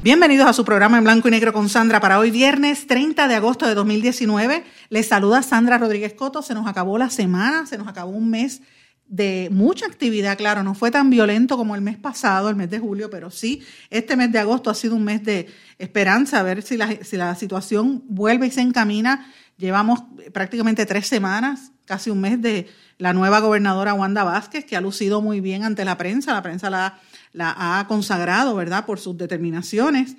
Bienvenidos a su programa en blanco y negro con Sandra para hoy viernes 30 de agosto de 2019. Les saluda Sandra Rodríguez Coto. Se nos acabó la semana, se nos acabó un mes de mucha actividad, claro, no fue tan violento como el mes pasado, el mes de julio, pero sí, este mes de agosto ha sido un mes de esperanza, a ver si la, si la situación vuelve y se encamina. Llevamos prácticamente tres semanas, casi un mes de la nueva gobernadora Wanda Vázquez, que ha lucido muy bien ante la prensa. La prensa la, la ha consagrado, ¿verdad?, por sus determinaciones,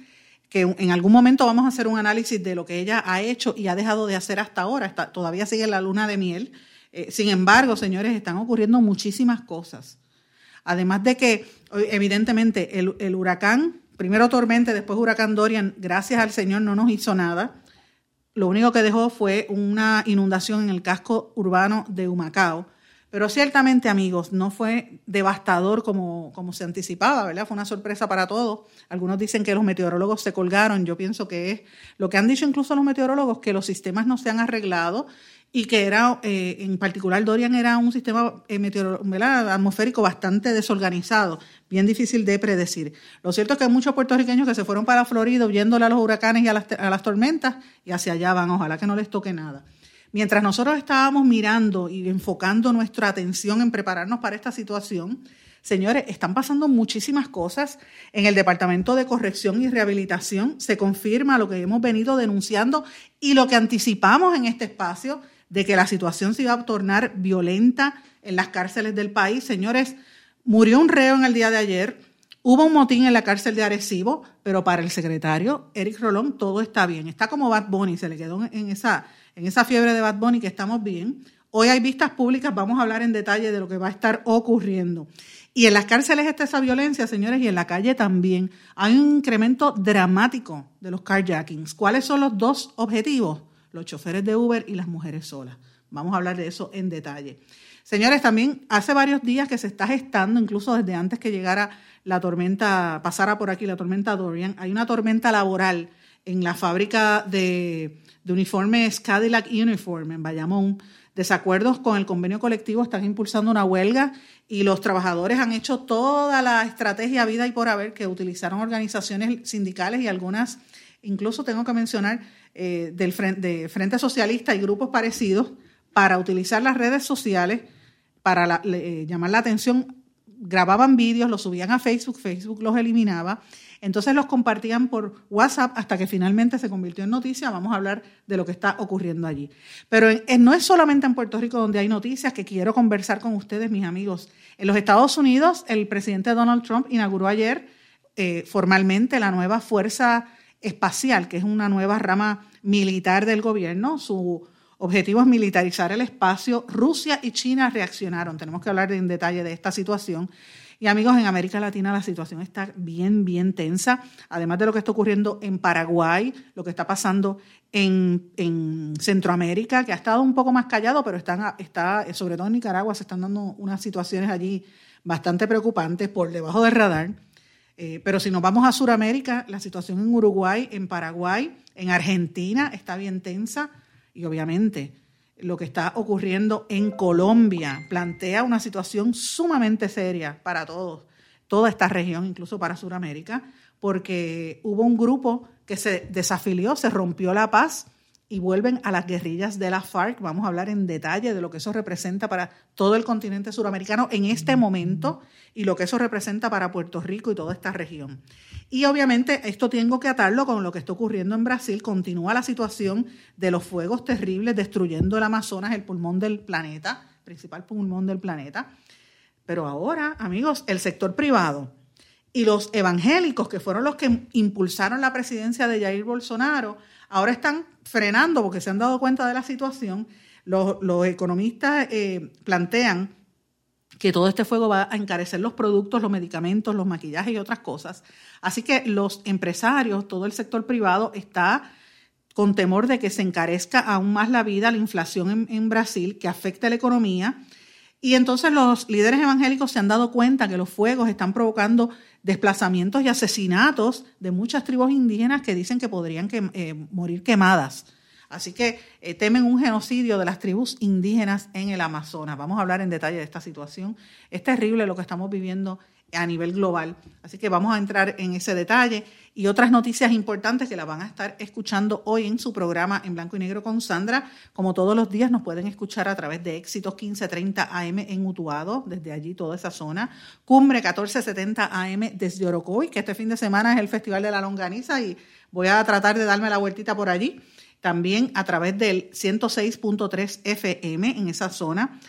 que en algún momento vamos a hacer un análisis de lo que ella ha hecho y ha dejado de hacer hasta ahora. todavía sigue la luna de miel. Eh, sin embargo, señores, están ocurriendo muchísimas cosas. Además de que, evidentemente, el, el huracán, primero tormenta, después huracán Dorian, gracias al Señor no nos hizo nada. Lo único que dejó fue una inundación en el casco urbano de Humacao. Pero ciertamente, amigos, no fue devastador como, como se anticipaba, ¿verdad? Fue una sorpresa para todos. Algunos dicen que los meteorólogos se colgaron. Yo pienso que es lo que han dicho incluso los meteorólogos, que los sistemas no se han arreglado y que era, eh, en particular Dorian era un sistema eh, atmosférico bastante desorganizado, bien difícil de predecir. Lo cierto es que hay muchos puertorriqueños que se fueron para Florida huyéndole a los huracanes y a las, a las tormentas y hacia allá van, ojalá que no les toque nada. Mientras nosotros estábamos mirando y enfocando nuestra atención en prepararnos para esta situación, Señores, están pasando muchísimas cosas en el Departamento de Corrección y Rehabilitación. Se confirma lo que hemos venido denunciando y lo que anticipamos en este espacio, de que la situación se iba a tornar violenta en las cárceles del país. Señores, murió un reo en el día de ayer, hubo un motín en la cárcel de Arecibo, pero para el secretario Eric Rolón todo está bien. Está como Bad Bunny, se le quedó en esa, en esa fiebre de Bad Bunny que estamos bien. Hoy hay vistas públicas, vamos a hablar en detalle de lo que va a estar ocurriendo. Y en las cárceles está esa violencia, señores, y en la calle también. Hay un incremento dramático de los carjackings. ¿Cuáles son los dos objetivos? los choferes de Uber y las mujeres solas. Vamos a hablar de eso en detalle. Señores, también hace varios días que se está gestando, incluso desde antes que llegara la tormenta, pasara por aquí la tormenta Dorian, hay una tormenta laboral en la fábrica de, uniformes Cadillac Uniform en Bayamón. Desacuerdos con el convenio colectivo están impulsando una huelga y los trabajadores han hecho toda la estrategia vida y por haber que utilizaron organizaciones sindicales y algunas, incluso tengo que mencionar, eh, del frente, de Frente Socialista y grupos parecidos para utilizar las redes sociales para eh, llamar la atención. Grababan vídeos, los subían a Facebook, Facebook los eliminaba. Entonces los compartían por WhatsApp hasta que finalmente se convirtió en noticia. Vamos a hablar de lo que está ocurriendo allí. Pero no es solamente en Puerto Rico donde hay noticias que quiero conversar con ustedes, mis amigos. En los Estados Unidos, el presidente Donald Trump inauguró ayer eh, formalmente la nueva Fuerza Espacial, que es una nueva rama militar del gobierno. Su objetivo es militarizar el espacio. Rusia y China reaccionaron. Tenemos que hablar en detalle de esta situación. Y amigos, en América Latina la situación está bien, bien tensa. Además de lo que está ocurriendo en Paraguay, lo que está pasando en, en Centroamérica, que ha estado un poco más callado, pero están, está, sobre todo en Nicaragua, se están dando unas situaciones allí bastante preocupantes por debajo del radar. Eh, pero si nos vamos a Sudamérica, la situación en Uruguay, en Paraguay, en Argentina está bien tensa y obviamente lo que está ocurriendo en Colombia plantea una situación sumamente seria para todos, toda esta región, incluso para Sudamérica, porque hubo un grupo que se desafilió, se rompió la paz y vuelven a las guerrillas de la FARC. Vamos a hablar en detalle de lo que eso representa para todo el continente suramericano en este momento y lo que eso representa para Puerto Rico y toda esta región. Y obviamente esto tengo que atarlo con lo que está ocurriendo en Brasil. Continúa la situación de los fuegos terribles destruyendo el Amazonas, el pulmón del planeta, principal pulmón del planeta. Pero ahora, amigos, el sector privado y los evangélicos, que fueron los que impulsaron la presidencia de Jair Bolsonaro, ahora están frenando porque se han dado cuenta de la situación. Los, economistas eh, plantean que todo este fuego va a encarecer los productos, los medicamentos, los maquillajes y otras cosas. Así que los empresarios, todo el sector privado está con temor de que se encarezca aún más la vida, la inflación en, Brasil, que afecte la economía. Y entonces los líderes evangélicos se han dado cuenta que los fuegos están provocando desplazamientos y asesinatos de muchas tribus indígenas que dicen que podrían eh, morir quemadas. Así que eh, temen un genocidio de las tribus indígenas en el Amazonas. Vamos a hablar en detalle de esta situación. Es terrible lo que estamos viviendo a nivel global. Así que vamos a entrar en ese detalle y otras noticias importantes que la van a estar escuchando hoy en su programa en blanco y negro con Sandra. Como todos los días nos pueden escuchar a través de Éxitos 1530 AM en Utuado, desde allí toda esa zona. Cumbre 1470 AM desde Orocoy, que este fin de semana es el Festival de la Longaniza y voy a tratar de darme la vueltita por allí también a través del 106.3 FM en esa zona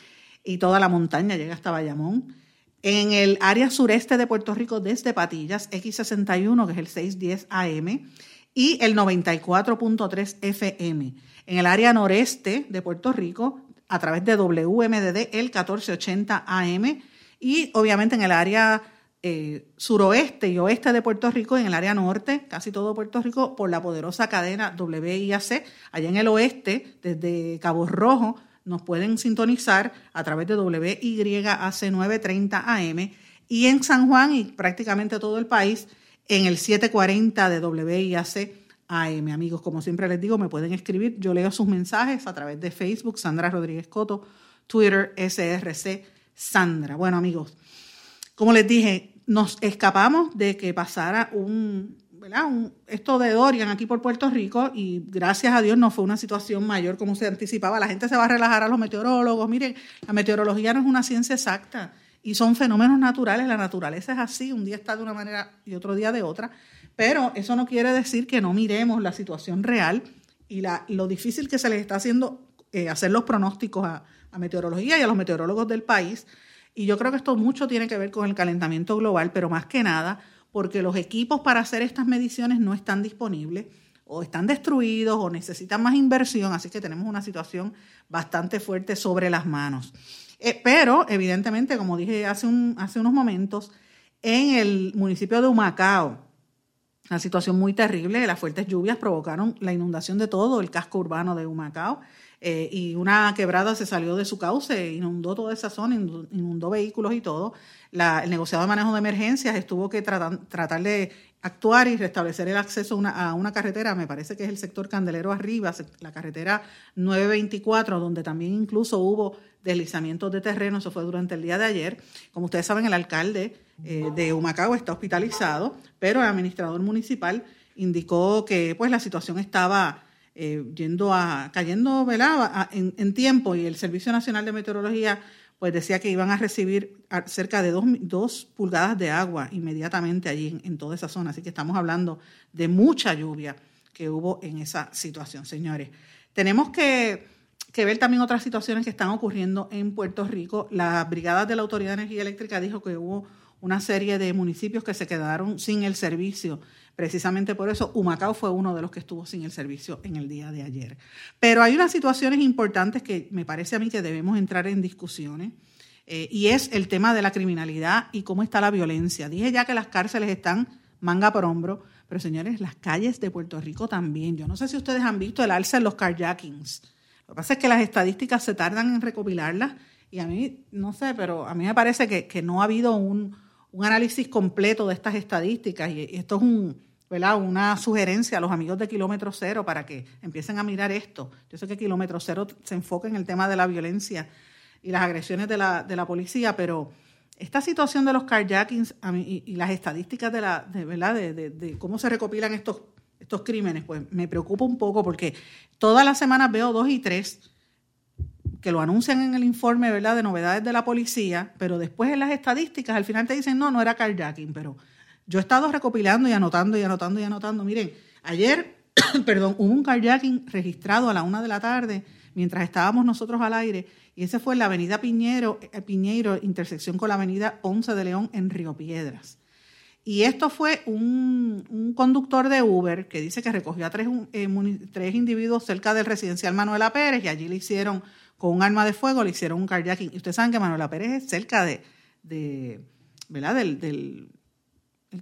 y toda la montaña llega hasta Bayamón. En el área sureste de Puerto Rico desde Patillas, X61, que es el 610 AM, y el 94.3 FM. En el área noreste de Puerto Rico, a través de WMDD, el 1480 AM, y obviamente en el área eh, suroeste y oeste de Puerto Rico, en el área norte, casi todo Puerto Rico, por la poderosa cadena WIAC. Allá en el oeste, desde Cabo Rojo, nos pueden sintonizar a través de WYAC 930 AM y en San Juan y prácticamente todo el país en el 740 de WIAC AM. Amigos, como siempre les digo, me pueden escribir. Yo leo sus mensajes a través de Facebook, Sandra Rodríguez Coto, Twitter, SRC, Sandra. Bueno, amigos, como les dije, nos escapamos de que pasara un, ¿verdad? esto de Dorian aquí por Puerto Rico y gracias a Dios no fue una situación mayor como se anticipaba. La gente se va a relajar a los meteorólogos. Miren, la meteorología no es una ciencia exacta y son fenómenos naturales. La naturaleza es así, un día está de una manera y otro día de otra. Pero eso no quiere decir que no miremos la situación real y lo difícil que se les está haciendo eh, hacer los pronósticos a meteorología y a los meteorólogos del país y yo creo que esto mucho tiene que ver con el calentamiento global, pero más que nada porque los equipos para hacer estas mediciones no están disponibles o están destruidos o necesitan más inversión, así que tenemos una situación bastante fuerte sobre las manos. Eh, pero, evidentemente, como dije hace, hace unos momentos, en el municipio de Humacao, una situación muy terrible, las fuertes lluvias provocaron la inundación de todo el casco urbano de Humacao. Eh, y una quebrada se salió de su cauce, inundó toda esa zona, inundó vehículos y todo. el negociado de manejo de emergencias estuvo que tratar de actuar y restablecer el acceso a una, carretera, me parece que es el sector Candelero Arriba, la carretera 924, donde también incluso hubo deslizamientos de terreno, eso fue durante el día de ayer. Como ustedes saben, el alcalde eh, de Humacao está hospitalizado, pero el administrador municipal indicó que pues la situación estaba eh, yendo a, cayendo En, tiempo y el Servicio Nacional de Meteorología pues decía que iban a recibir cerca de dos, pulgadas de agua inmediatamente allí en, toda esa zona. Así que estamos hablando de mucha lluvia que hubo en esa situación, señores. Tenemos que, que ver también otras situaciones que están ocurriendo en Puerto Rico. La Brigada de la Autoridad de Energía Eléctrica dijo que hubo una serie de municipios que se quedaron sin el servicio Precisamente por eso, Humacao fue uno de los que estuvo sin el servicio en el día de ayer. Pero hay unas situaciones importantes que me parece a mí que debemos entrar en discusiones. Eh, y es el tema de la criminalidad y cómo está la violencia. Dije ya que las cárceles están manga por hombro, pero señores, las calles de Puerto Rico también. Yo no sé si ustedes han visto el alza en los carjackings. Lo que pasa es que las estadísticas se tardan en recopilarlas y a mí, no sé, pero a mí me parece que, no ha habido un, un, análisis completo de estas estadísticas y esto es un, una sugerencia a los amigos de Kilómetro Cero para que empiecen a mirar esto. Yo sé que Kilómetro Cero se enfoca en el tema de la violencia y las agresiones de la, de la policía, pero esta situación de los carjackings y, las estadísticas de, la, de, ¿verdad? De, cómo se recopilan estos, estos crímenes, pues me preocupa un poco porque todas las semanas veo dos y tres que lo anuncian en el informe ¿verdad? de novedades de la policía, pero después en las estadísticas al final te dicen, no, no era carjacking, pero yo he estado recopilando y anotando y anotando y anotando. Miren, ayer, perdón, hubo un carjacking registrado a la una de la tarde mientras estábamos nosotros al aire y ese fue en la avenida Piñero, eh, Piñeiro, intersección con la avenida 11 de León en Río Piedras. Y esto fue un, conductor de Uber que dice que recogió a tres, eh, tres individuos cerca del residencial Manuela Pérez y allí le hicieron con un arma de fuego, le hicieron un carjacking. Y ustedes saben que Manuela Pérez es cerca de, de ¿verdad? Del, del,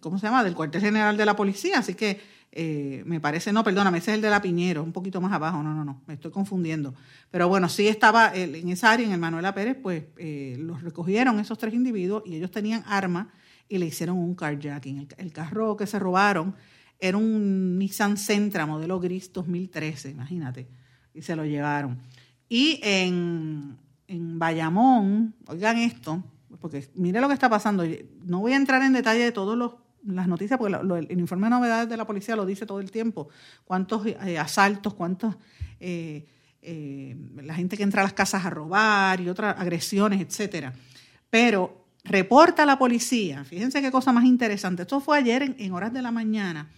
¿cómo se llama? Del cuartel general de la policía, así que eh, me parece, no, perdóname, ese es el de la Piñero, un poquito más abajo, no, no, no, me estoy confundiendo. Pero bueno, sí estaba en esa área, en el Manuela Pérez, pues eh, los recogieron esos tres individuos y ellos tenían armas y le hicieron un carjacking. El, el, carro que se robaron era un Nissan Sentra modelo gris 2013, imagínate, y se lo llevaron. Y en, en Bayamón, oigan esto, porque mire lo que está pasando, no voy a entrar en detalle de todos los las noticias, porque el informe de novedades de la policía lo dice todo el tiempo, cuántos eh, asaltos, cuántos, eh, eh, la gente que entra a las casas a robar y otras agresiones, etcétera. Pero reporta la policía, fíjense qué cosa más interesante, esto fue ayer en, horas de la mañana,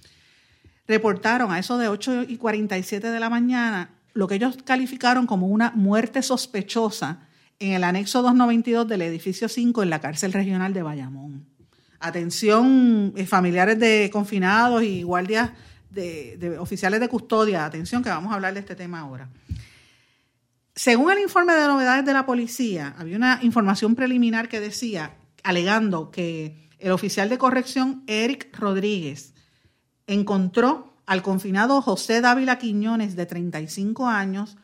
reportaron a eso de 8 y 47 de la mañana lo que ellos calificaron como una muerte sospechosa en el anexo 292 del edificio 5 en la cárcel regional de Bayamón atención eh, familiares de confinados y guardias de, oficiales de custodia, atención que vamos a hablar de este tema ahora. Según el informe de novedades de la policía, había una información preliminar que decía, alegando que el oficial de corrección Eric Rodríguez encontró al confinado José Dávila Quiñones, de 35 años,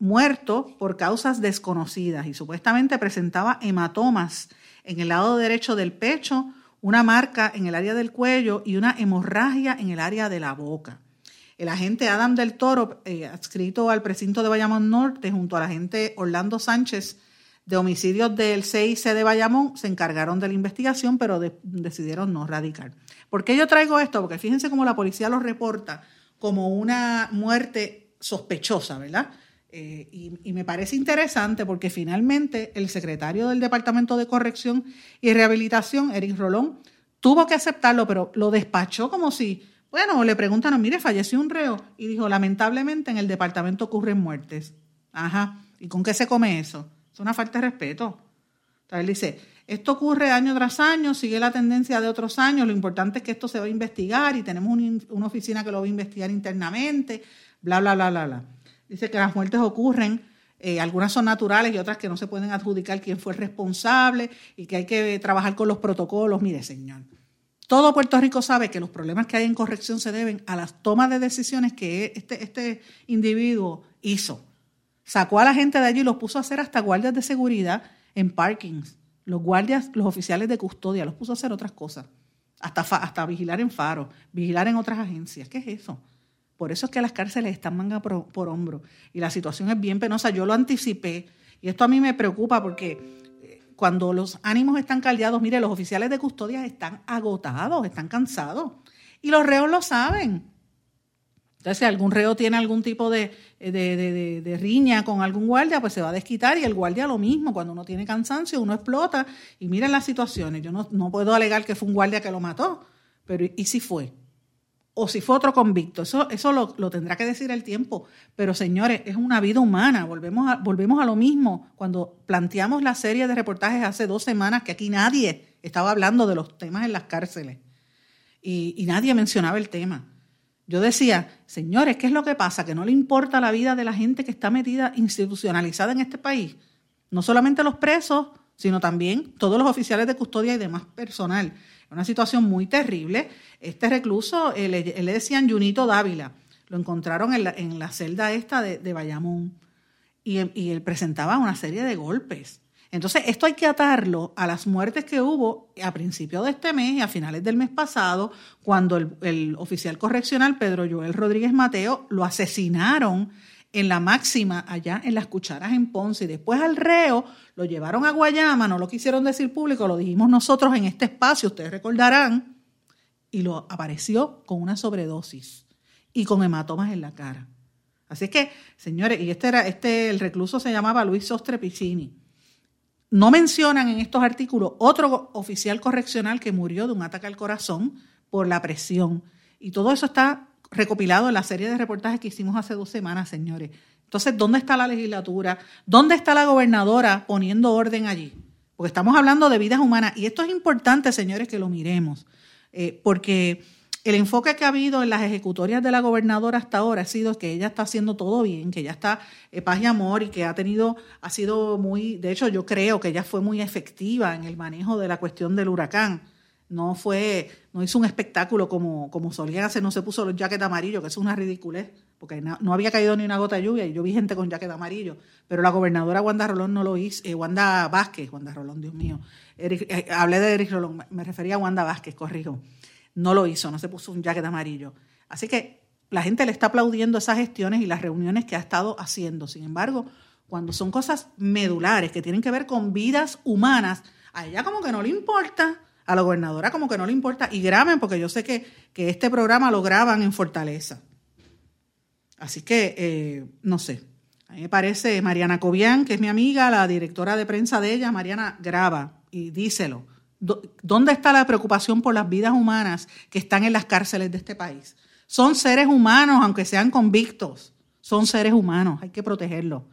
muerto por causas desconocidas y supuestamente presentaba hematomas en el lado derecho del pecho, una marca en el área del cuello y una hemorragia en el área de la boca. El agente Adam del Toro, eh, adscrito al precinto de Bayamón Norte, junto al agente Orlando Sánchez de homicidios del CIC de Bayamón, se encargaron de la investigación, pero decidieron no radicar. ¿Por qué yo traigo esto? Porque fíjense cómo la policía lo reporta como una muerte sospechosa, ¿verdad? Eh, y, me parece interesante porque finalmente el secretario del Departamento de Corrección y Rehabilitación, Eric Rolón, tuvo que aceptarlo, pero lo despachó como si, bueno, le preguntaron, mire, falleció un reo. Y dijo, lamentablemente en el departamento ocurren muertes. Ajá. ¿Y con qué se come eso? Es una falta de respeto. Él dice, esto ocurre año tras año, sigue la tendencia de otros años, lo importante es que esto se va a investigar y tenemos una oficina que lo va a investigar internamente, bla, bla, bla, bla, bla. Dice que las muertes ocurren, eh, algunas son naturales y otras que no se pueden adjudicar quién fue el responsable y que hay que trabajar con los protocolos. Mire, señor, todo Puerto Rico sabe que los problemas que hay en corrección se deben a las tomas de decisiones que este, este individuo hizo. Sacó a la gente de allí y los puso a hacer hasta guardias de seguridad en parkings. Los guardias, los oficiales de custodia, los puso a hacer otras cosas. Hasta, hasta vigilar en faros, vigilar en otras agencias. ¿Qué es eso? Por eso es que las cárceles están manga por, hombro y la situación es bien penosa. Yo lo anticipé y esto a mí me preocupa porque eh, cuando los ánimos están caldeados, mire, los oficiales de custodia están agotados, están cansados y los reos lo saben. Entonces, si algún reo tiene algún tipo de, de, riña con algún guardia, pues se va a desquitar y el guardia lo mismo. Cuando uno tiene cansancio, uno explota y miren las situaciones. Yo no, puedo alegar que fue un guardia que lo mató, pero ¿y si fue? o si fue otro convicto. Eso, eso lo, tendrá que decir el tiempo. Pero señores, es una vida humana. Volvemos a, volvemos a lo mismo. Cuando planteamos la serie de reportajes hace dos semanas, que aquí nadie estaba hablando de los temas en las cárceles. Y nadie mencionaba el tema. Yo decía, señores, ¿qué es lo que pasa? Que no le importa la vida de la gente que está metida, institucionalizada en este país. No solamente los presos, sino también todos los oficiales de custodia y demás personal una situación muy terrible. Este recluso, eh, le, le decían Junito Dávila, lo encontraron en la, celda esta de, Bayamón y, él presentaba una serie de golpes. Entonces, esto hay que atarlo a las muertes que hubo a principios de este mes y a finales del mes pasado, cuando el, oficial correccional Pedro Joel Rodríguez Mateo lo asesinaron en la máxima allá en las cucharas en Ponce y después al reo lo llevaron a Guayama, no lo quisieron decir público, lo dijimos nosotros en este espacio, ustedes recordarán, y lo apareció con una sobredosis y con hematomas en la cara. Así que, señores, y este era, este, el recluso se llamaba Luis Sostre Piccini. No mencionan en estos artículos otro oficial correccional que murió de un ataque al corazón por la presión. Y todo eso está recopilado en la serie de reportajes que hicimos hace dos semanas, señores. Entonces, ¿dónde está la legislatura? ¿Dónde está la gobernadora poniendo orden allí? Porque estamos hablando de vidas humanas y esto es importante, señores, que lo miremos, eh, porque el enfoque que ha habido en las ejecutorias de la gobernadora hasta ahora ha sido que ella está haciendo todo bien, que ella está eh, paz y amor y que ha tenido, ha sido muy, de hecho yo creo que ella fue muy efectiva en el manejo de la cuestión del huracán. No fue, no hizo un espectáculo como, como solía hacer, no se puso los jackets amarillos, que es una ridiculez, porque no, había caído ni una gota de lluvia y yo vi gente con jacket amarillo, pero la gobernadora Wanda Rolón no lo hizo, eh, Wanda Vázquez, Wanda Rolón, Dios mío, eh, hablé de Eric Rolón, me refería a Wanda Vázquez, corrijo no lo hizo, no se puso un jacket amarillo. Así que la gente le está aplaudiendo esas gestiones y las reuniones que ha estado haciendo. Sin embargo, cuando son cosas medulares que tienen que ver con vidas humanas, a ella como que no le importa, a la gobernadora como que no le importa, y graben, porque yo sé que, que este programa lo graban en Fortaleza. Así que, eh, no sé, a mí me parece Mariana Cobian, que es mi amiga, la directora de prensa de ella, Mariana, graba y díselo. ¿Dónde está la preocupación por las vidas humanas que están en las cárceles de este país? Son seres humanos, aunque sean convictos. Son seres humanos, hay que protegerlos.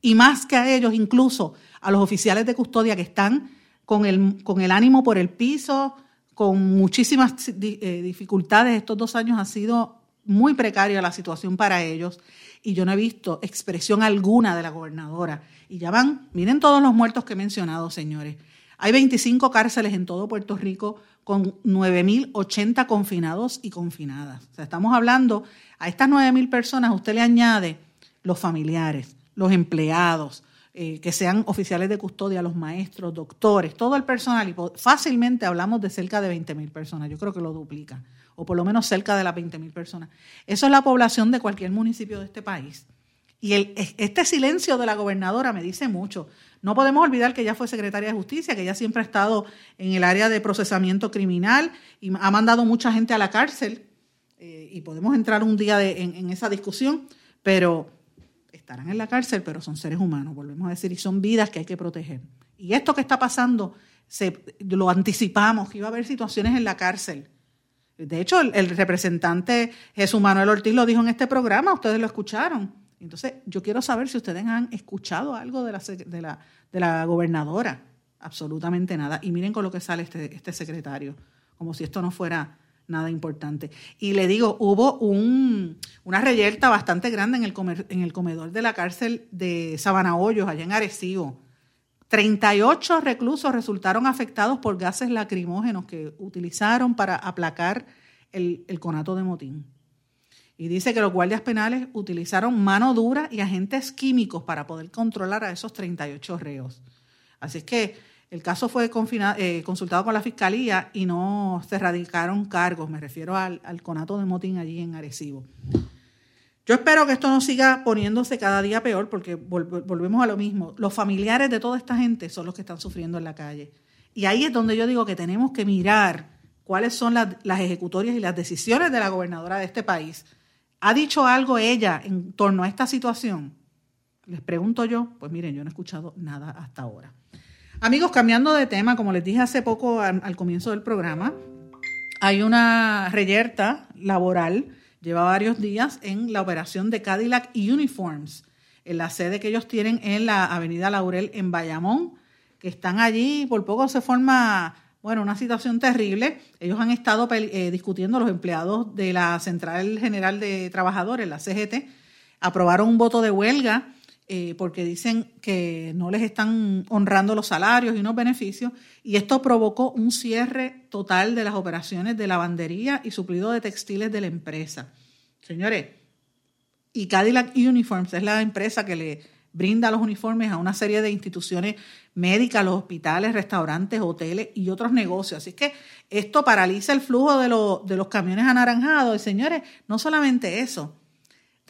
Y más que a ellos, incluso a los oficiales de custodia que están con el, con el ánimo por el piso, con muchísimas eh, dificultades. Estos dos años ha sido muy precaria la situación para ellos y yo no he visto expresión alguna de la gobernadora. Y ya van, miren todos los muertos que he mencionado, señores. Hay 25 cárceles en todo Puerto Rico con 9.080 confinados y confinadas. O sea, estamos hablando, a estas 9.000 personas usted le añade los familiares, los empleados, eh, que sean oficiales de custodia, los maestros, doctores, todo el personal. Y fácilmente hablamos de cerca de 20.000 personas. Yo creo que lo duplica, o por lo menos cerca de las 20.000 personas. Eso es la población de cualquier municipio de este país. Y el, este silencio de la gobernadora me dice mucho. No podemos olvidar que ella fue secretaria de Justicia, que ella siempre ha estado en el área de procesamiento criminal y ha mandado mucha gente a la cárcel. Eh, y podemos entrar un día en, esa discusión, pero estarán en la cárcel, pero son seres humanos, volvemos a decir, y son vidas que hay que proteger. Y esto que está pasando, lo anticipamos, que iba a haber situaciones en la cárcel. De hecho, el, el representante Jesús Manuel Ortiz lo dijo en este programa, ustedes lo escucharon entonces, yo quiero saber si ustedes han escuchado algo de la, de la, de la gobernadora. Absolutamente nada. Y miren con lo que sale este, este secretario, como si esto no fuera nada importante. Y le digo, hubo un, una reyerta bastante grande en el, en el comedor de la cárcel de Sabana Hoyos, allá en Arecibo. 38 reclusos resultaron afectados por gases lacrimógenos que utilizaron para aplacar el, el conato de motín. Y dice que los guardias penales utilizaron mano dura y agentes químicos para poder controlar a esos 38 reos. Así es que el caso fue eh, consultado con la fiscalía y no se radicaron cargos. Me refiero al, conato de motín allí en Arecibo. Yo espero que esto no siga poniéndose cada día peor porque volvemos a lo mismo. Los familiares de toda esta gente son los que están sufriendo en la calle. Y ahí es donde yo digo que tenemos que mirar cuáles son las ejecutorias y las decisiones de la gobernadora de este país ¿Ha dicho algo ella en torno a esta situación? Les pregunto yo, pues miren, yo no he escuchado nada hasta ahora. Amigos, cambiando de tema, como les dije hace poco al, comienzo del programa, hay una reyerta laboral, lleva varios días en la operación de Cadillac Uniforms, en la sede que ellos tienen en la Avenida Laurel en Bayamón, que están allí, por poco se forma bueno, una situación terrible. Ellos han estado eh, discutiendo, los empleados de la Central General de Trabajadores, la CGT, aprobaron un voto de huelga eh, porque dicen que no les están honrando los salarios y unos beneficios. Y esto provocó un cierre total de las operaciones de lavandería y suplido de textiles de la empresa. Señores, y Cadillac Uniforms es la empresa que le brinda los uniformes a una serie de instituciones médicas, los hospitales, restaurantes, hoteles y otros negocios. Así que esto paraliza el flujo de, de los camiones anaranjados. Y señores, no solamente eso,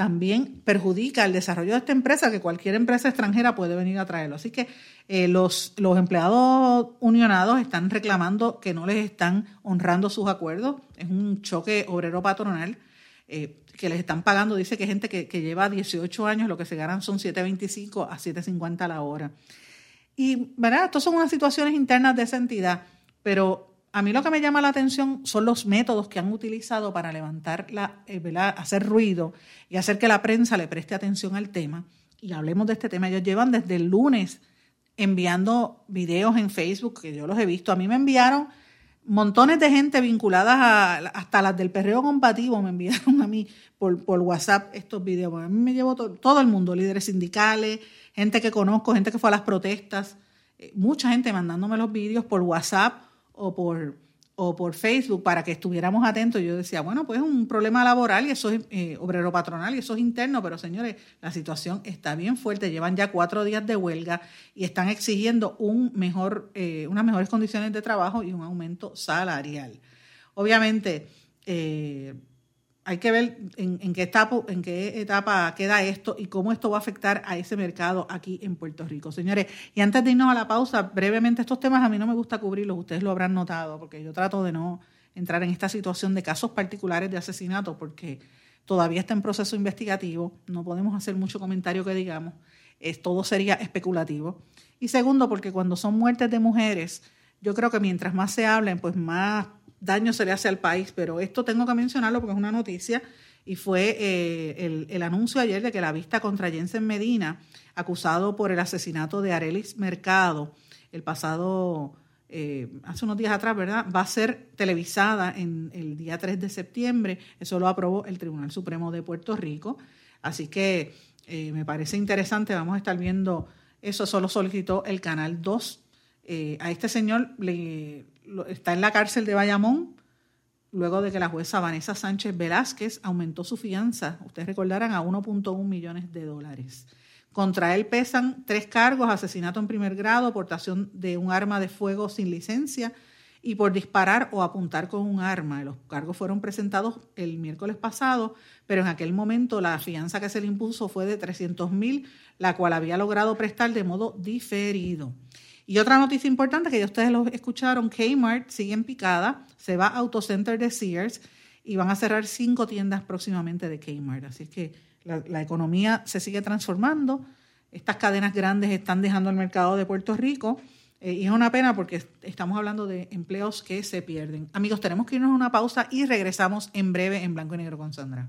también perjudica el desarrollo de esta empresa, que cualquier empresa extranjera puede venir a traerlo. Así que eh, los, los empleados unionados están reclamando que no les están honrando sus acuerdos. Es un choque obrero patronal. Eh, que les están pagando, dice que gente que, que lleva 18 años, lo que se ganan son 7.25 a 7.50 a la hora. Y, ¿verdad? Estas son unas situaciones internas de esa entidad, pero a mí lo que me llama la atención son los métodos que han utilizado para levantar, la, eh, ¿verdad? hacer ruido y hacer que la prensa le preste atención al tema. Y hablemos de este tema. Ellos llevan desde el lunes enviando videos en Facebook, que yo los he visto. A mí me enviaron montones de gente vinculadas a, hasta las del perreo combativo me enviaron a mí por, por WhatsApp estos videos. A mí me llevó todo el mundo, líderes sindicales, gente que conozco, gente que fue a las protestas, eh, mucha gente mandándome los vídeos por WhatsApp o por o por Facebook para que estuviéramos atentos. Yo decía, bueno, pues es un problema laboral y eso es eh, obrero patronal y eso es interno, pero señores, la situación está bien fuerte. Llevan ya cuatro días de huelga y están exigiendo un mejor, eh, unas mejores condiciones de trabajo y un aumento salarial. Obviamente, eh, hay que ver en, qué etapa, en qué etapa queda esto y cómo esto va a afectar a ese mercado aquí en Puerto Rico. Señores, y antes de irnos a la pausa, brevemente estos temas a mí no me gusta cubrirlos, ustedes lo habrán notado, porque yo trato de no entrar en esta situación de casos particulares de asesinato, porque todavía está en proceso investigativo, no podemos hacer mucho comentario que digamos, es, todo sería especulativo. Y segundo, porque cuando son muertes de mujeres, yo creo que mientras más se hablen, pues más daño se le hace al país, pero esto tengo que mencionarlo porque es una noticia y fue eh, el, anuncio ayer de que la vista contra Jensen Medina, acusado por el asesinato de Arelis Mercado el pasado, eh, hace unos días atrás, ¿verdad? Va a ser televisada en el día 3 de septiembre. Eso lo aprobó el Tribunal Supremo de Puerto Rico. Así que eh, me parece interesante, vamos a estar viendo eso. Solo solicitó el Canal 2. a este señor le, está en la cárcel de Bayamón luego de que la jueza Vanessa Sánchez Velázquez aumentó su fianza, ustedes recordarán, a 1.1 millones de dólares. Contra él pesan tres cargos, asesinato en primer grado, aportación de un arma de fuego sin licencia y por disparar o apuntar con un arma. Los cargos fueron presentados el miércoles pasado, pero en aquel momento la fianza que se le impuso fue de 300 mil, la cual había logrado prestar de modo diferido. Y otra noticia importante que ya ustedes lo escucharon, Kmart sigue en picada, se va a Autocenter de Sears y van a cerrar cinco tiendas próximamente de Kmart. Así es que la, economía se sigue transformando, estas cadenas grandes están dejando el mercado de Puerto Rico eh, y es una pena porque estamos hablando de empleos que se pierden. Amigos, tenemos que irnos a una pausa y regresamos en breve en Blanco y Negro con Sandra.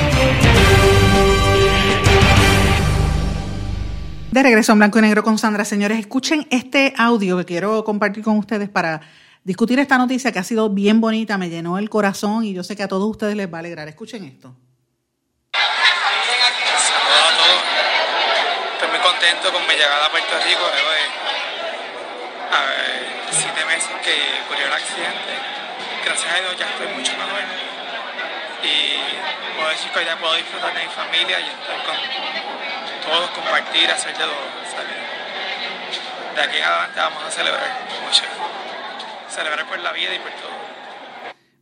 De regreso en blanco y negro con Sandra. Señores, escuchen este audio que quiero compartir con ustedes para discutir esta noticia que ha sido bien bonita, me llenó el corazón y yo sé que a todos ustedes les va a alegrar. Escuchen esto. Saludos a todos. Estoy muy contento con mi llegada a Puerto Rico luego de siete meses que ocurrió el accidente. Gracias a Dios ya estoy mucho mejor. Y puedo decir que ya puedo disfrutar de mi familia y estar con todos compartir, hacer de todo. De aquí en adelante vamos a celebrar mucho. Celebrar por la vida y por todo.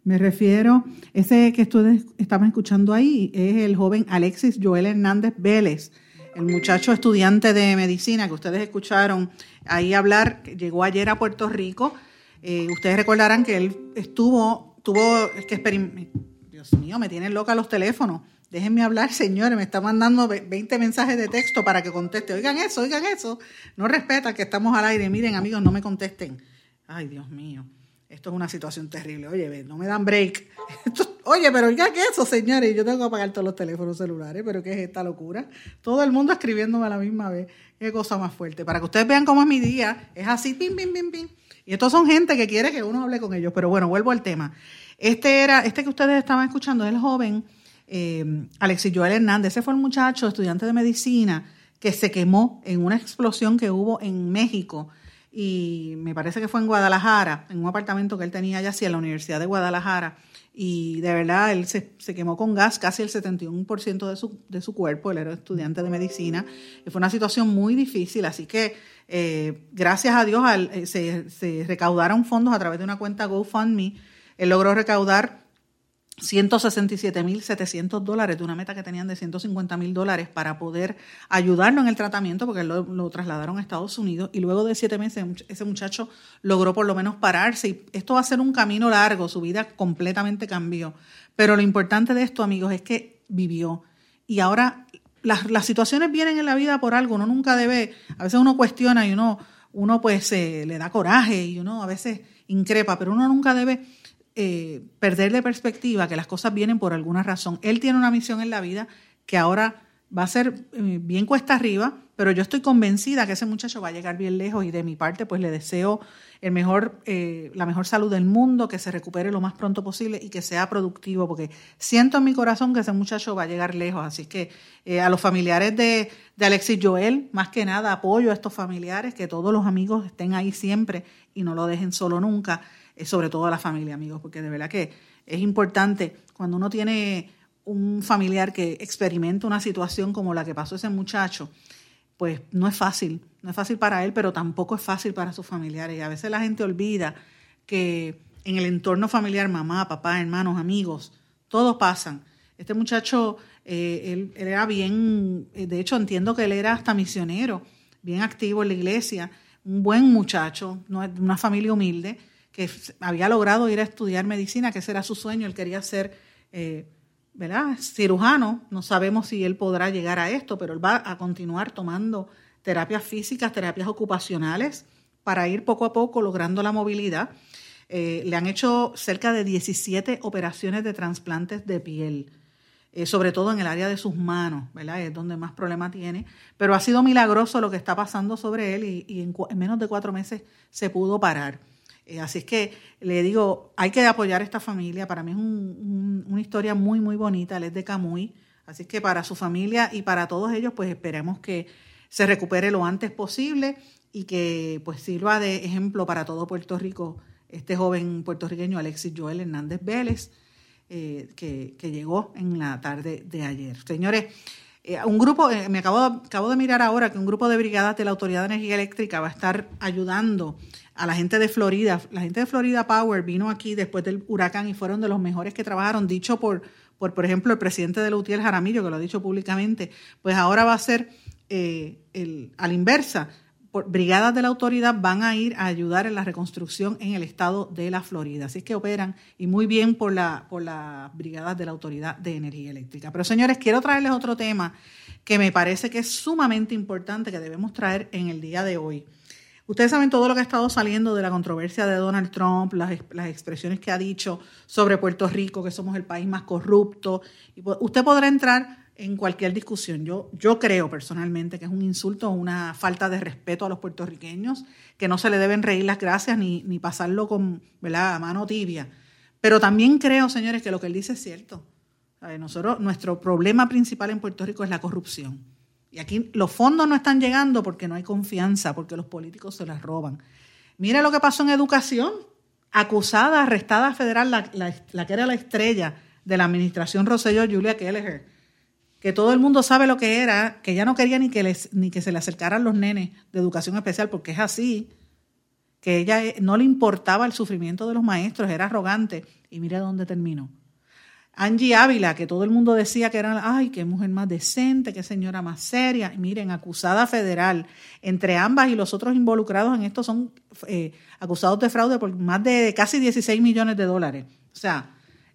Me refiero, ese que ustedes estaban escuchando ahí es el joven Alexis Joel Hernández Vélez, el muchacho estudiante de medicina que ustedes escucharon ahí hablar, llegó ayer a Puerto Rico. Eh, ustedes recordarán que él estuvo, tuvo, es que Dios mío, me tienen loca los teléfonos Déjenme hablar, señores, me está mandando 20 mensajes de texto para que conteste. Oigan eso, oigan eso. No respetan que estamos al aire. Miren, amigos, no me contesten. Ay, Dios mío. Esto es una situación terrible. Oye, no me dan break. oye, pero oigan eso, señores. Yo tengo que apagar todos los teléfonos celulares, pero ¿qué es esta locura? Todo el mundo escribiéndome a la misma vez. Qué cosa más fuerte. Para que ustedes vean cómo es mi día. Es así, pim, pim, pim, pim. Y estos son gente que quiere que uno hable con ellos. Pero bueno, vuelvo al tema. Este era, este que ustedes estaban escuchando es el joven eh, Alexis Joel Hernández. Ese fue el muchacho, estudiante de medicina, que se quemó en una explosión que hubo en México y me parece que fue en Guadalajara, en un apartamento que él tenía allá hacia la Universidad de Guadalajara. Y de verdad, él se, quemó con gas casi el 71% de su, de su cuerpo, él era estudiante de medicina, y fue una situación muy difícil, así que eh, gracias a Dios eh, se, se recaudaron fondos a través de una cuenta GoFundMe, él logró recaudar 167.700 dólares de una meta que tenían de 150 mil dólares para poder ayudarlo en el tratamiento, porque lo, lo, trasladaron a Estados Unidos y luego de siete meses ese muchacho logró por lo menos pararse. Y esto va a ser un camino largo, su vida completamente cambió. Pero lo importante de esto, amigos, es que vivió. Y ahora las, las situaciones vienen en la vida por algo, uno nunca debe, a veces uno cuestiona y uno, uno pues eh, le da coraje y uno a veces increpa, pero uno nunca debe eh, perder de perspectiva que las cosas vienen por alguna razón. Él tiene una misión en la vida que ahora va a ser eh, bien cuesta arriba, pero yo estoy convencida que ese muchacho va a llegar bien lejos y de mi parte pues le deseo el mejor, eh, la mejor salud del mundo, que se recupere lo más pronto posible y que sea productivo, porque siento en mi corazón que ese muchacho va a llegar lejos. Así que a los familiares de, de Alexis Joel, más que nada apoyo a estos familiares, que todos los amigos estén ahí siempre y no lo dejen solo nunca sobre todo a la familia, amigos, porque de verdad que es importante cuando uno tiene un familiar que experimenta una situación como la que pasó ese muchacho, pues no es fácil, no es fácil para él, pero tampoco es fácil para sus familiares. Y a veces la gente olvida que en el entorno familiar, mamá, papá, hermanos, amigos, todos pasan. Este muchacho, eh, él, él, era bien, eh, de hecho entiendo que él era hasta misionero, bien activo en la iglesia, un buen muchacho, una familia humilde, que había logrado ir a estudiar medicina, que ese era su sueño, él quería ser eh, ¿verdad? cirujano, no sabemos si él podrá llegar a esto, pero él va a continuar tomando terapias físicas, terapias ocupacionales, para ir poco a poco logrando la movilidad. Eh, le han hecho cerca de 17 operaciones de trasplantes de piel, eh, sobre todo en el área de sus manos, ¿verdad? Es donde más problema tiene. Pero ha sido milagroso lo que está pasando sobre él y, en, menos de cuatro meses se pudo parar. Eh, así es que le digo, hay que apoyar a esta familia. Para mí es una historia muy, muy bonita. Él es de Camuy. Así es que para su familia y para todos ellos, pues esperemos que se recupere lo antes posible y que pues sirva de ejemplo para todo Puerto Rico este joven puertorriqueño Alexis Joel Hernández Vélez, eh, que, llegó en la tarde de ayer. Señores, eh, un grupo, me acabo, acabo de mirar ahora que un grupo de brigadas de la Autoridad de Energía Eléctrica va a estar ayudando a la gente de Florida. La gente de Florida Power vino aquí después del huracán y fueron de los mejores que trabajaron, dicho por, por, por ejemplo, el presidente de Lutiel Jaramillo, que lo ha dicho públicamente. Pues ahora va a ser eh, el, a la inversa. Por, brigadas de la autoridad van a ir a ayudar en la reconstrucción en el estado de la Florida. Así que operan y muy bien por, la, por las brigadas de la Autoridad de Energía Eléctrica. Pero señores, quiero traerles otro tema que me parece que es sumamente importante que debemos traer en el día de hoy. Ustedes saben todo lo que ha estado saliendo de la controversia de Donald Trump, las, expresiones que ha dicho sobre Puerto Rico, que somos el país más corrupto. Usted podrá entrar en cualquier discusión. Yo, yo creo personalmente que es un insulto, una falta de respeto a los puertorriqueños, que no se le deben reír las gracias ni, ni pasarlo con ¿verdad? mano tibia. Pero también creo, señores, que lo que él dice es cierto. Nosotros, nuestro problema principal en Puerto Rico es la corrupción. Y aquí los fondos no están llegando porque no hay confianza, porque los políticos se las roban. Mira lo que pasó en educación. Acusada, arrestada federal, la, que era la estrella de la administración Rosselló, Julia Kelleher, que todo el mundo sabe lo que era, que ya no quería ni que, les, ni que se le acercaran los nenes de educación especial, porque es así, que ella eh, no le importaba el sufrimiento de los maestros, era arrogante, y mira dónde terminó. Angie Ávila, que todo el mundo decía que era, ay, qué mujer más decente, qué señora más seria. miren, acusada federal. Entre ambas y los otros involucrados en esto son eh, acusados de fraude por más de casi 16 millones de dólares. O sea,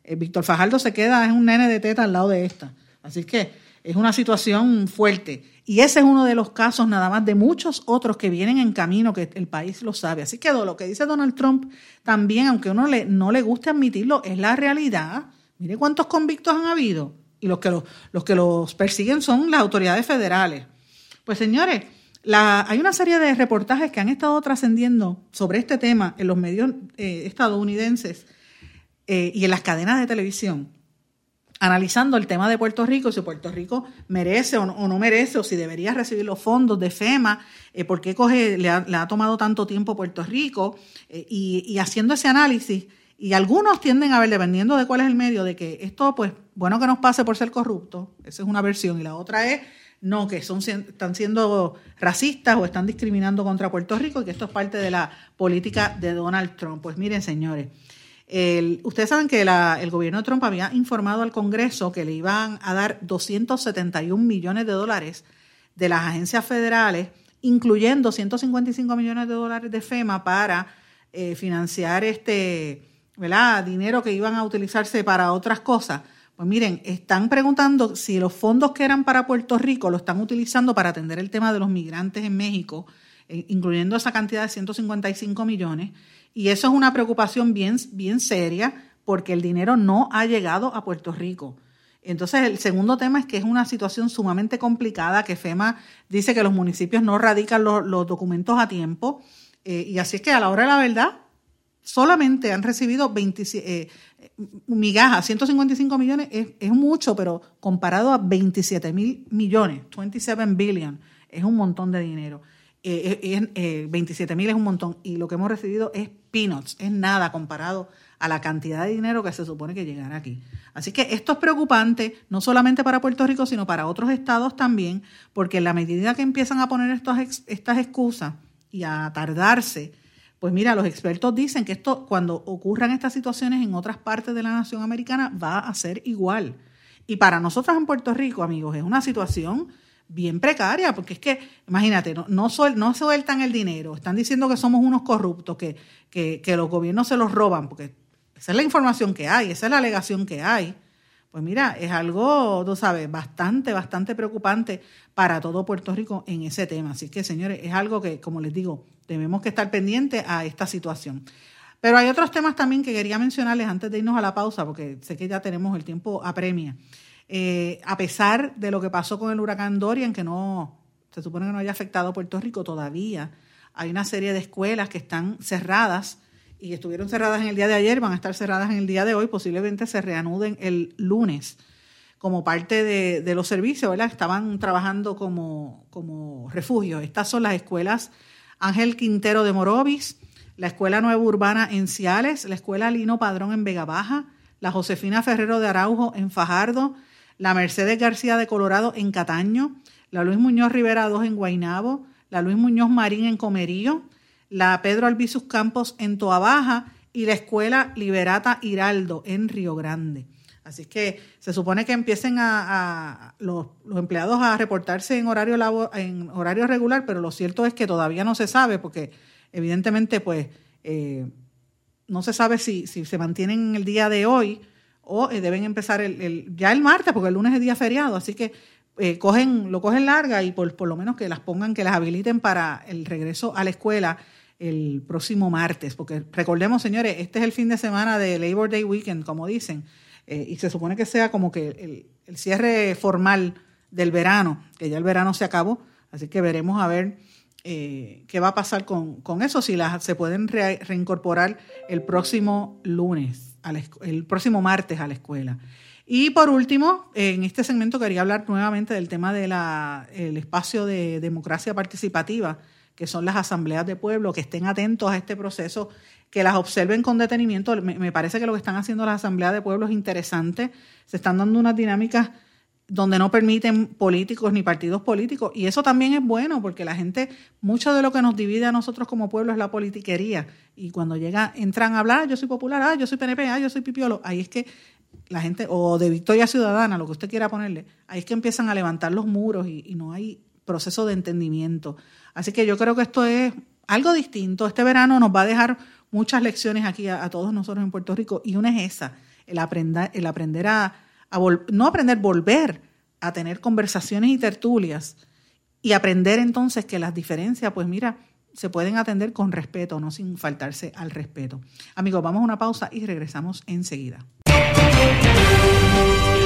eh, Víctor Fajardo se queda, es un nene de teta al lado de esta. Así que es una situación fuerte. Y ese es uno de los casos nada más de muchos otros que vienen en camino, que el país lo sabe. Así que lo que dice Donald Trump también, aunque uno le, no le guste admitirlo, es la realidad Mire cuántos convictos han habido. Y los que los, persiguen son las autoridades federales. Pues señores, hay una serie de reportajes que han estado trascendiendo sobre este tema en los medios eh, estadounidenses eh, y en las cadenas de televisión, analizando el tema de Puerto Rico, si Puerto Rico merece o no, merece, o si debería recibir los fondos de FEMA, eh, por qué coge, le, ha, tomado tanto tiempo Puerto Rico, y, y haciendo ese análisis y algunos tienden a ver, dependiendo de cuál es el medio, de que esto, pues, bueno que nos pase por ser corrupto, esa es una versión, y la otra es, no, que son, están siendo racistas o están discriminando contra Puerto Rico y que esto es parte de la política de Donald Trump. Pues miren, señores, ustedes saben que el gobierno de Trump había informado al Congreso que le iban a dar 271 millones de dólares de las agencias federales, incluyendo 155 millones de dólares de FEMA para eh, financiar este, ¿verdad? dinero que iban a utilizarse para otras cosas. Pues miren, están preguntando si los fondos que eran para Puerto Rico lo están utilizando para atender el tema de los migrantes en México, eh, incluyendo esa cantidad de 155 millones. Y eso es una preocupación bien, bien seria porque el dinero no ha llegado a Puerto Rico. Entonces, el segundo tema es que es una situación sumamente complicada, que FEMA dice que los municipios no radican los, documentos a tiempo. Eh, y así es que a la hora de la verdad, solamente han recibido 27, eh, migajas, 155 millones es, es, mucho, pero comparado a 27 mil millones, 27 billion, es un montón de dinero. Eh, 27 eh, mil es un montón y lo que hemos recibido es peanuts, es nada comparado a la cantidad de dinero que se supone que llegará aquí. Así que esto es preocupante, no solamente para Puerto Rico, sino para otros estados también, porque en la medida que empiezan a poner estas, estas excusas y a tardarse, pues mira, los expertos dicen que esto, cuando ocurran estas situaciones en otras partes de la nación americana, va a ser igual. Y para nosotros en Puerto Rico, amigos, es una situación bien precaria, porque es que, imagínate, no, no, no sueltan el dinero, están diciendo que somos unos corruptos, que, que, que, los gobiernos se los roban, porque esa es la información que hay, esa es la alegación que hay. Pues mira, es algo, tú sabes, bastante, bastante preocupante para todo Puerto Rico en ese tema. Así que, señores, es algo que, como les digo, debemos que estar pendientes a esta situación. Pero hay otros temas también que quería mencionarles antes de irnos a la pausa, porque sé que ya tenemos el tiempo apremia. Eh, a pesar de lo que pasó con el huracán Dorian, que no se supone que no haya afectado a Puerto Rico todavía, hay una serie de escuelas que están cerradas y estuvieron cerradas en el día de ayer, van a estar cerradas en el día de hoy, posiblemente se reanuden el lunes como parte de, los servicios. Estaban trabajando como, como refugio. Estas son las escuelas Ángel Quintero de Morovis, la Escuela Nueva Urbana en Ciales, la Escuela Lino Padrón en Vega Baja, la Josefina Ferrero de Araujo en Fajardo, la Mercedes García de Colorado en Cataño, la Luis Muñoz Rivera 2 en Guainabo, la Luis Muñoz Marín en Comerío, la Pedro Albizus Campos en Toabaja y la Escuela Liberata Hiraldo en Río Grande. Así que se supone que empiecen a, los, empleados a reportarse en horario, en horario regular, pero lo cierto es que todavía no se sabe porque evidentemente pues eh, no se sabe si, si se mantienen el día de hoy o eh, deben empezar el, ya el martes, porque el lunes es día feriado, así que eh, cogen, lo cogen larga y por, por lo menos que las pongan, que las habiliten para el regreso a la escuela el próximo martes, porque recordemos, señores, este es el fin de semana de Labor Day Weekend, como dicen, eh, y se supone que sea como que el, cierre formal del verano, que ya el verano se acabó, así que veremos a ver qué va a pasar con, eso, si las, se pueden reincorporar el próximo lunes el próximo martes a la escuela. Y por último, en este segmento quería hablar nuevamente del tema del espacio de democracia participativa, que son las asambleas de pueblo, que estén atentos a este proceso, que las observen con detenimiento. Me, parece que lo que están haciendo las asambleas de pueblo es interesante. Se están dando unas dinámicas donde no permiten políticos ni partidos políticos. Y eso también es bueno, porque la gente, mucho de lo que nos divide a nosotros como pueblo es la politiquería. Y cuando llega, entran a hablar, yo soy popular, ah, yo soy PNP, ah, yo soy pipiolo, ahí es que la gente, o de Victoria Ciudadana, lo que usted quiera ponerle, ahí es que empiezan a levantar los muros y, no hay proceso de entendimiento. Así que yo creo que esto es algo distinto. Este verano nos va a dejar muchas lecciones aquí a, todos nosotros en Puerto Rico y una es esa, el aprender, el aprender a no aprender, volver a tener conversaciones y tertulias y aprender entonces que las diferencias, pues mira, se pueden atender con respeto, no sin faltarse al respeto. Amigos, vamos a una pausa y regresamos enseguida.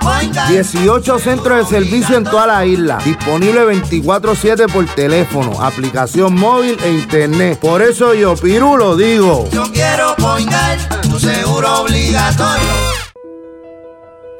Boingar 18 centros de servicio en toda la isla. Disponible 24-7 por teléfono, aplicación móvil e internet. Por eso yo, Piru, lo digo. Yo quiero poingar tu seguro obligatorio.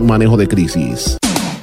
manejo de crisis.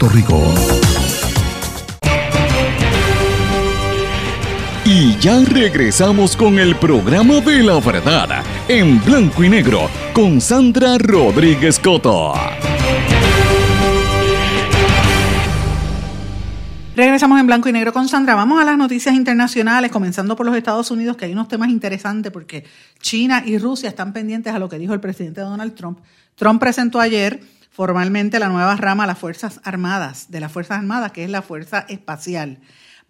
Rico. Y ya regresamos con el programa de la verdad en blanco y negro con Sandra Rodríguez Coto. Regresamos en blanco y negro con Sandra. Vamos a las noticias internacionales, comenzando por los Estados Unidos, que hay unos temas interesantes porque China y Rusia están pendientes a lo que dijo el presidente Donald Trump. Trump presentó ayer formalmente la nueva rama de las Fuerzas Armadas, de las Fuerzas Armadas, que es la Fuerza Espacial.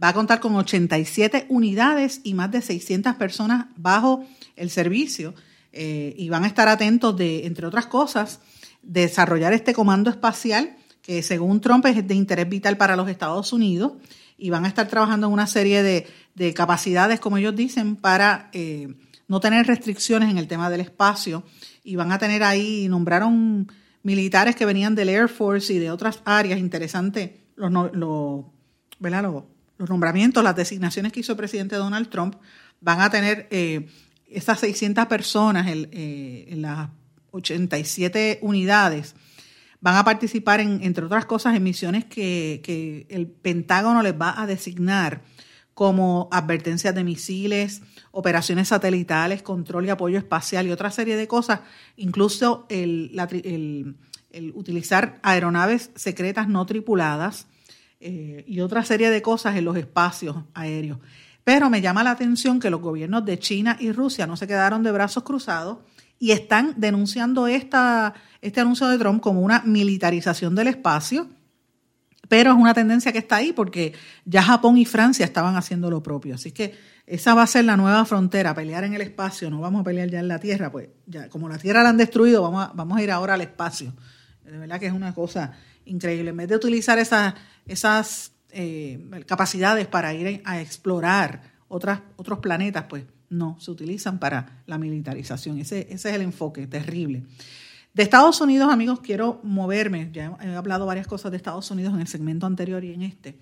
Va a contar con 87 unidades y más de 600 personas bajo el servicio eh, y van a estar atentos de, entre otras cosas, desarrollar este comando espacial que según Trump es de interés vital para los Estados Unidos y van a estar trabajando en una serie de, de capacidades, como ellos dicen, para eh, no tener restricciones en el tema del espacio y van a tener ahí, nombraron militares que venían del Air Force y de otras áreas interesantes, los, los, los, los nombramientos, las designaciones que hizo el presidente Donald Trump, van a tener eh, esas 600 personas eh, en las 87 unidades, van a participar, en, entre otras cosas, en misiones que, que el Pentágono les va a designar como advertencias de misiles, operaciones satelitales, control y apoyo espacial y otra serie de cosas, incluso el, utilizar aeronaves secretas no tripuladas eh, y otra serie de cosas en los espacios aéreos. Pero me llama la atención que los gobiernos de China y Rusia no se quedaron de brazos cruzados y están denunciando esta, este anuncio de Trump como una militarización del espacio pero es una tendencia que está ahí porque ya Japón y Francia estaban haciendo lo propio. Así que esa va a ser la nueva frontera, pelear en el espacio, no vamos a pelear ya en la Tierra, pues ya como la Tierra la han destruido, vamos a, vamos a ir ahora al espacio. De verdad que es una cosa increíble. En vez de utilizar esas, esas eh, capacidades para ir a explorar otras, otros planetas, pues no, se utilizan para la militarización. Ese, ese es el enfoque, terrible. De Estados Unidos, amigos, quiero moverme. Ya he hablado varias cosas de Estados Unidos en el segmento anterior y en este.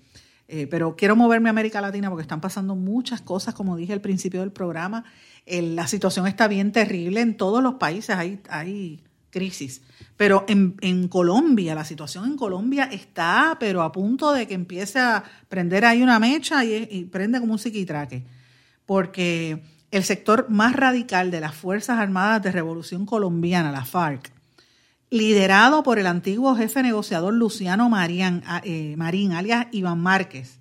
Eh, pero quiero moverme a América Latina porque están pasando muchas cosas, como dije al principio del programa. la situación está bien terrible en todos los países, hay, hay crisis. Pero en, en, Colombia, la situación en Colombia está, pero a punto de que empiece a prender ahí una mecha y, y prende como un psiquitraque. Porque el sector más radical de las Fuerzas Armadas de Revolución Colombiana, la FARC, liderado por el antiguo jefe negociador Luciano Marín, eh, Marín, alias Iván Márquez,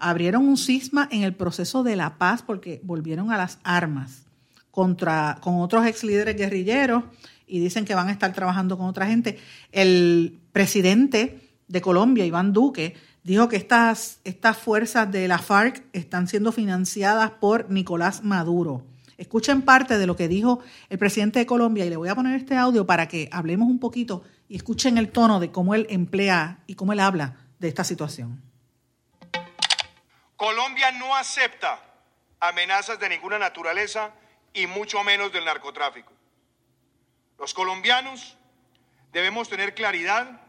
abrieron un cisma en el proceso de la paz porque volvieron a las armas contra, con otros ex líderes guerrilleros y dicen que van a estar trabajando con otra gente. El presidente de Colombia, Iván Duque, dijo que estas, estas fuerzas de la FARC están siendo financiadas por Nicolás Maduro Escuchen parte de lo que dijo el presidente de Colombia y le voy a poner este audio para que hablemos un poquito y escuchen el tono de cómo él emplea y cómo él habla de esta situación. Colombia no acepta amenazas de ninguna naturaleza y mucho menos del narcotráfico. Los colombianos debemos tener claridad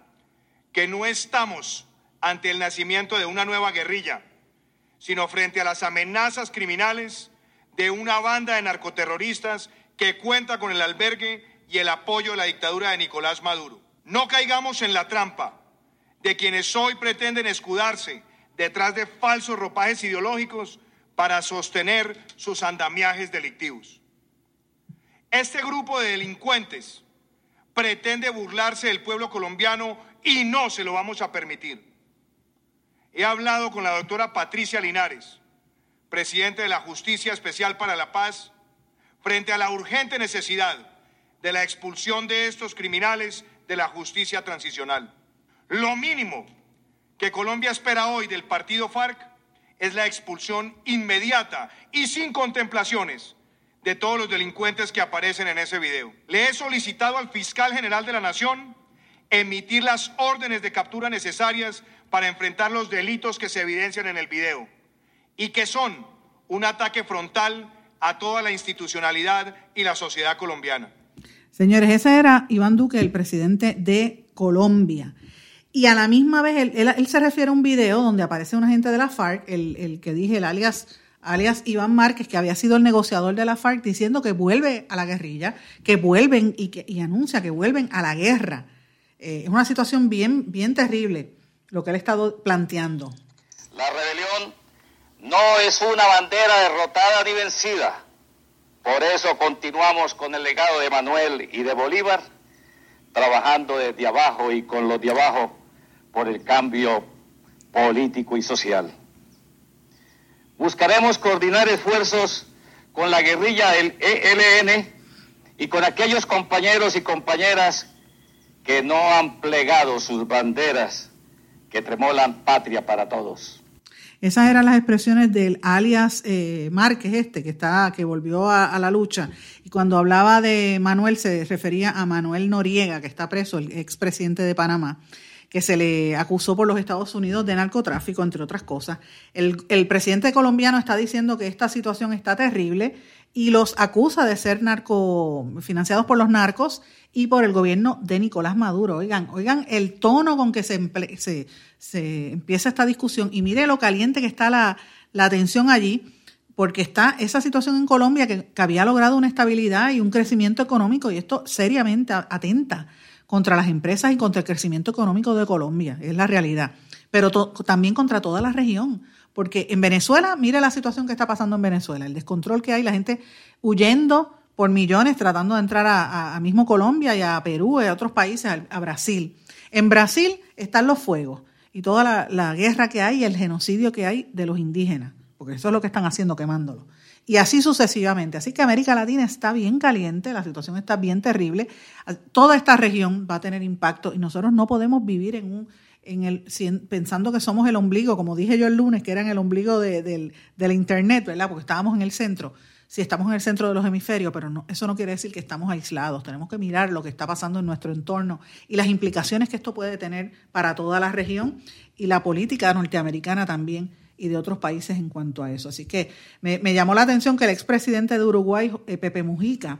que no estamos ante el nacimiento de una nueva guerrilla, sino frente a las amenazas criminales de una banda de narcoterroristas que cuenta con el albergue y el apoyo de la dictadura de Nicolás Maduro. No caigamos en la trampa de quienes hoy pretenden escudarse detrás de falsos ropajes ideológicos para sostener sus andamiajes delictivos. Este grupo de delincuentes pretende burlarse del pueblo colombiano y no se lo vamos a permitir. He hablado con la doctora Patricia Linares, presidente de la Justicia Especial para la Paz, frente a la urgente necesidad de la expulsión de estos criminales de la justicia transicional. Lo mínimo que Colombia espera hoy del partido FARC es la expulsión inmediata y sin contemplaciones de todos los delincuentes que aparecen en ese video. Le he solicitado al fiscal general de la Nación emitir las órdenes de captura necesarias para enfrentar los delitos que se evidencian en el video y que son un ataque frontal a toda la institucionalidad y la sociedad colombiana. Señores, ese era Iván Duque, el presidente de Colombia. Y a la misma vez, él, se refiere a un video donde aparece un agente de la FARC, el, que dije, el alias, alias Iván Márquez, que había sido el negociador de la FARC, diciendo que vuelve a la guerrilla, que vuelven y, que, y anuncia que vuelven a la guerra. Eh, es una situación bien, bien terrible lo que él ha estado planteando. La rebelión no es una bandera derrotada ni vencida. Por eso continuamos con el legado de Manuel y de Bolívar, trabajando desde abajo y con los de abajo por el cambio político y social. Buscaremos coordinar esfuerzos con la guerrilla del ELN y con aquellos compañeros y compañeras que no han plegado sus banderas, que tremolan patria para todos. Esas eran las expresiones del alias eh, Márquez este, que, está, que volvió a, la lucha. Y cuando hablaba de Manuel, se refería a Manuel Noriega, que está preso, el expresidente de Panamá que se le acusó por los Estados Unidos de narcotráfico, entre otras cosas. El, el, presidente colombiano está diciendo que esta situación está terrible y los acusa de ser narco, financiados por los narcos y por el gobierno de Nicolás Maduro. Oigan, oigan el tono con que se, se, se empieza esta discusión y mire lo caliente que está la, la tensión allí, porque está esa situación en Colombia que, había logrado una estabilidad y un crecimiento económico y esto seriamente atenta contra las empresas y contra el crecimiento económico de Colombia, es la realidad, pero también contra toda la región. Porque en Venezuela, mire la situación que está pasando en Venezuela, el descontrol que hay, la gente huyendo por millones tratando de entrar a, mismo Colombia y a Perú y a otros países, a, Brasil. En Brasil están los fuegos y toda la, guerra que hay y el genocidio que hay de los indígenas, porque eso es lo que están haciendo, quemándolos. Y así sucesivamente. Así que América Latina está bien caliente, la situación está bien terrible. Toda esta región va a tener impacto y nosotros no podemos vivir en un, en el, pensando que somos el ombligo, como dije yo el lunes, que eran el ombligo de, del, del Internet, ¿verdad? Porque estábamos en el centro si estamos en el centro de los hemisferios, pero no, eso no quiere decir que estamos aislados. Tenemos que mirar lo que está pasando en nuestro entorno y las implicaciones que esto puede tener para toda la región y la política norteamericana también y de otros países en cuanto a eso. Así que me, llamó la atención que el expresidente de Uruguay, eh, Pepe Mujica,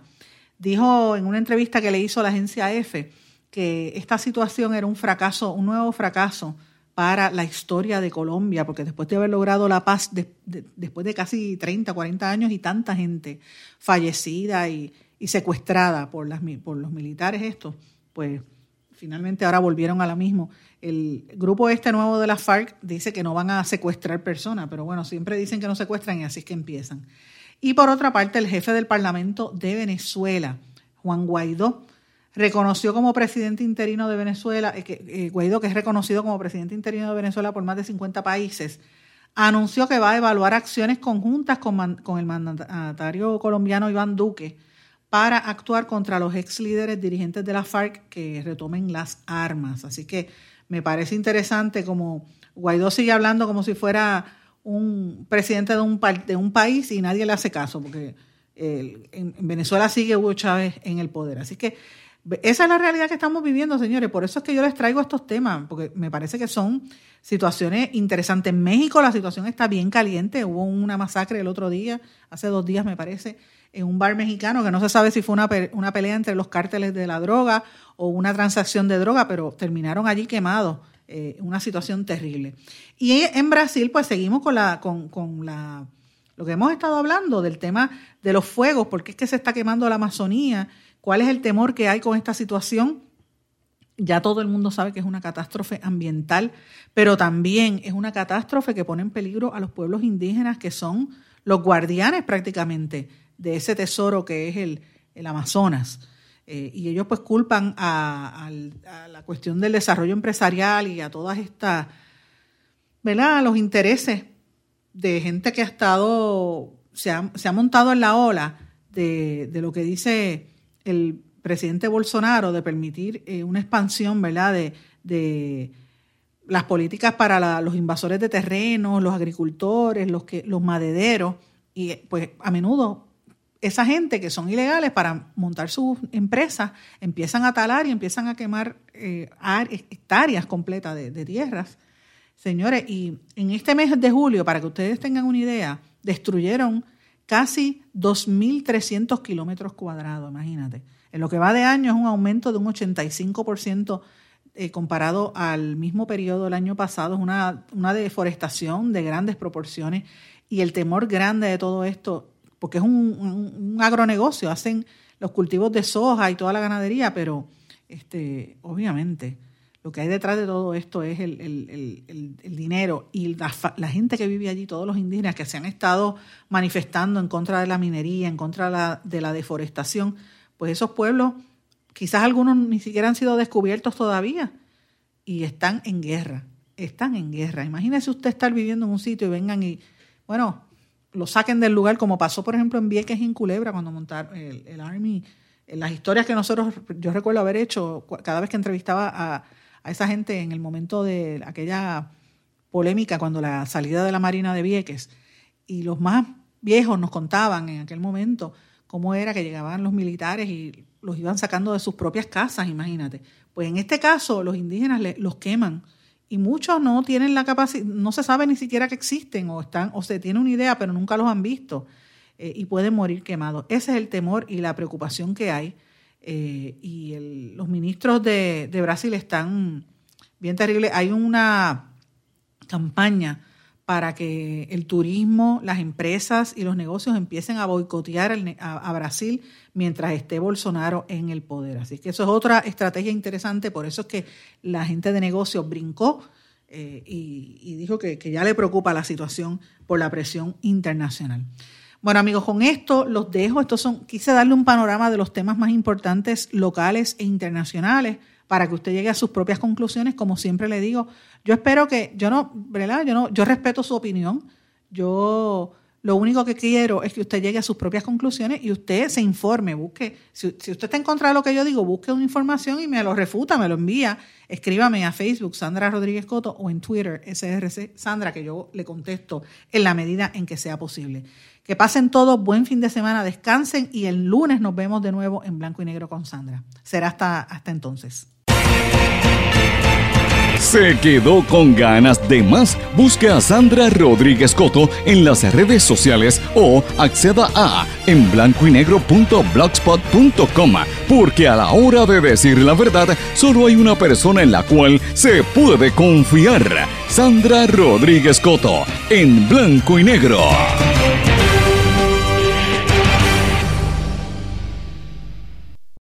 dijo en una entrevista que le hizo la agencia EFE que esta situación era un fracaso, un nuevo fracaso para la historia de Colombia, porque después de haber logrado la paz, después de casi 30, 40 años y tanta gente fallecida y, secuestrada por, las, por los militares estos, pues finalmente ahora volvieron a la mismo. El grupo este nuevo de la FARC dice que no van a secuestrar personas, pero bueno, siempre dicen que no secuestran y así es que empiezan. Y por otra parte, el jefe del Parlamento de Venezuela, Juan Guaidó, reconoció como presidente interino de Venezuela, eh, eh, Guaidó, que es reconocido como presidente interino de Venezuela por más de 50 países, anunció que va a evaluar acciones conjuntas con, el mandatario colombiano Iván Duque para actuar contra los ex líderes dirigentes de la FARC que retomen las armas. Así que me parece interesante como Guaidó sigue hablando como si fuera un presidente de un, de un país y nadie le hace caso, porque en Venezuela sigue Hugo Chávez en el poder. Así que esa es la realidad que estamos viviendo, señores. Por eso es que yo les traigo estos temas, porque me parece que son situaciones interesantes. En México la situación está bien caliente. Hubo una masacre el otro día, hace dos días me parece, en un bar mexicano, que no se sabe si fue una, una pelea entre los cárteles de la droga o una transacción de droga, pero terminaron allí quemados. Eh, una situación terrible. Y en Brasil, pues seguimos con la, con, con la, lo que hemos estado hablando del tema de los fuegos, porque es que se está quemando la Amazonía ¿Cuál es el temor que hay con esta situación? Ya todo el mundo sabe que es una catástrofe ambiental, pero también es una catástrofe que pone en peligro a los pueblos indígenas que son los guardianes prácticamente de ese tesoro que es el, Amazonas. Eh, y ellos pues culpan a, la cuestión del desarrollo empresarial y a todas estas, ¿verdad? Los intereses de gente que ha estado, se ha, se ha montado en la ola de, de lo que dice el presidente Bolsonaro de permitir eh, una expansión, ¿verdad?, de, las políticas para los invasores de terrenos, los agricultores, los, que, los madereros, y pues a menudo esa gente que son ilegales para montar sus empresas empiezan a talar y empiezan a quemar eh, hectáreas completas de, de tierras. Señores, y en este mes de julio, para que ustedes tengan una idea, destruyeron casi 2.300 kilómetros cuadrados, imagínate. En lo que va de año es un aumento de un 85% eh, comparado al mismo periodo del año pasado, es una, una deforestación de grandes proporciones y el temor grande de todo esto, porque es un, agronegocio, hacen los cultivos de soja y toda la ganadería, pero este, obviamente lo que hay detrás de todo esto es el, dinero y la, gente que vive allí, todos los indígenas que se han estado manifestando en contra de la minería, en contra de la, deforestación, pues esos pueblos, quizás algunos ni siquiera han sido descubiertos todavía y están en guerra, están en guerra. Imagínese usted estar viviendo en un sitio y vengan y, bueno, lo saquen del lugar, como pasó, por ejemplo, en Vieques, en Culebra, cuando montaron el, el Army, las historias que nosotros, yo recuerdo haber hecho cada vez que entrevistaba a esa gente en el momento de aquella polémica cuando la salida de la Marina de Vieques y los más viejos nos contaban en aquel momento cómo era que llegaban los militares y los iban sacando de sus propias casas, imagínate. Pues en este caso los indígenas los queman y muchos no tienen la capacidad, no se sabe ni siquiera que existen o están o se tiene una idea pero nunca los han visto eh, y pueden morir quemados. Ese es el temor y la preocupación que hay eh, y los ministros de, Brasil están bien terribles. Hay una campaña para que el turismo, las empresas y los negocios empiecen a boicotear a, Brasil mientras esté Bolsonaro en el poder. Así que eso es otra estrategia interesante, por eso es que la gente de negocios brincó eh, y, dijo que ya le preocupa la situación por la presión internacional. Bueno, amigos, con esto los dejo. Estos son, quise darle un panorama de los temas más importantes locales e internacionales para que usted llegue a sus propias conclusiones. Como siempre le digo, yo espero que, yo no, ¿verdad? Yo no, yo respeto su opinión. Yo lo único que quiero es que usted llegue a sus propias conclusiones y usted se informe, busque, si, si, usted está en contra de lo que yo digo, busque una información y me lo refuta, me lo envía, escríbame a Facebook Sandra Rodríguez Coto o en Twitter SRC Sandra, que yo le contesto en la medida en que sea posible. Que pasen todos buen fin de semana, descansen y el lunes nos vemos de nuevo en blanco y negro con Sandra. Será hasta, hasta entonces. ¿Se quedó con ganas de más? Busque a Sandra Rodríguez Coto en las redes sociales o acceda a en blanco y negro.blogspot.com porque a la hora de decir la verdad solo hay una persona en la cual se puede confiar. Sandra Rodríguez Coto en blanco y negro.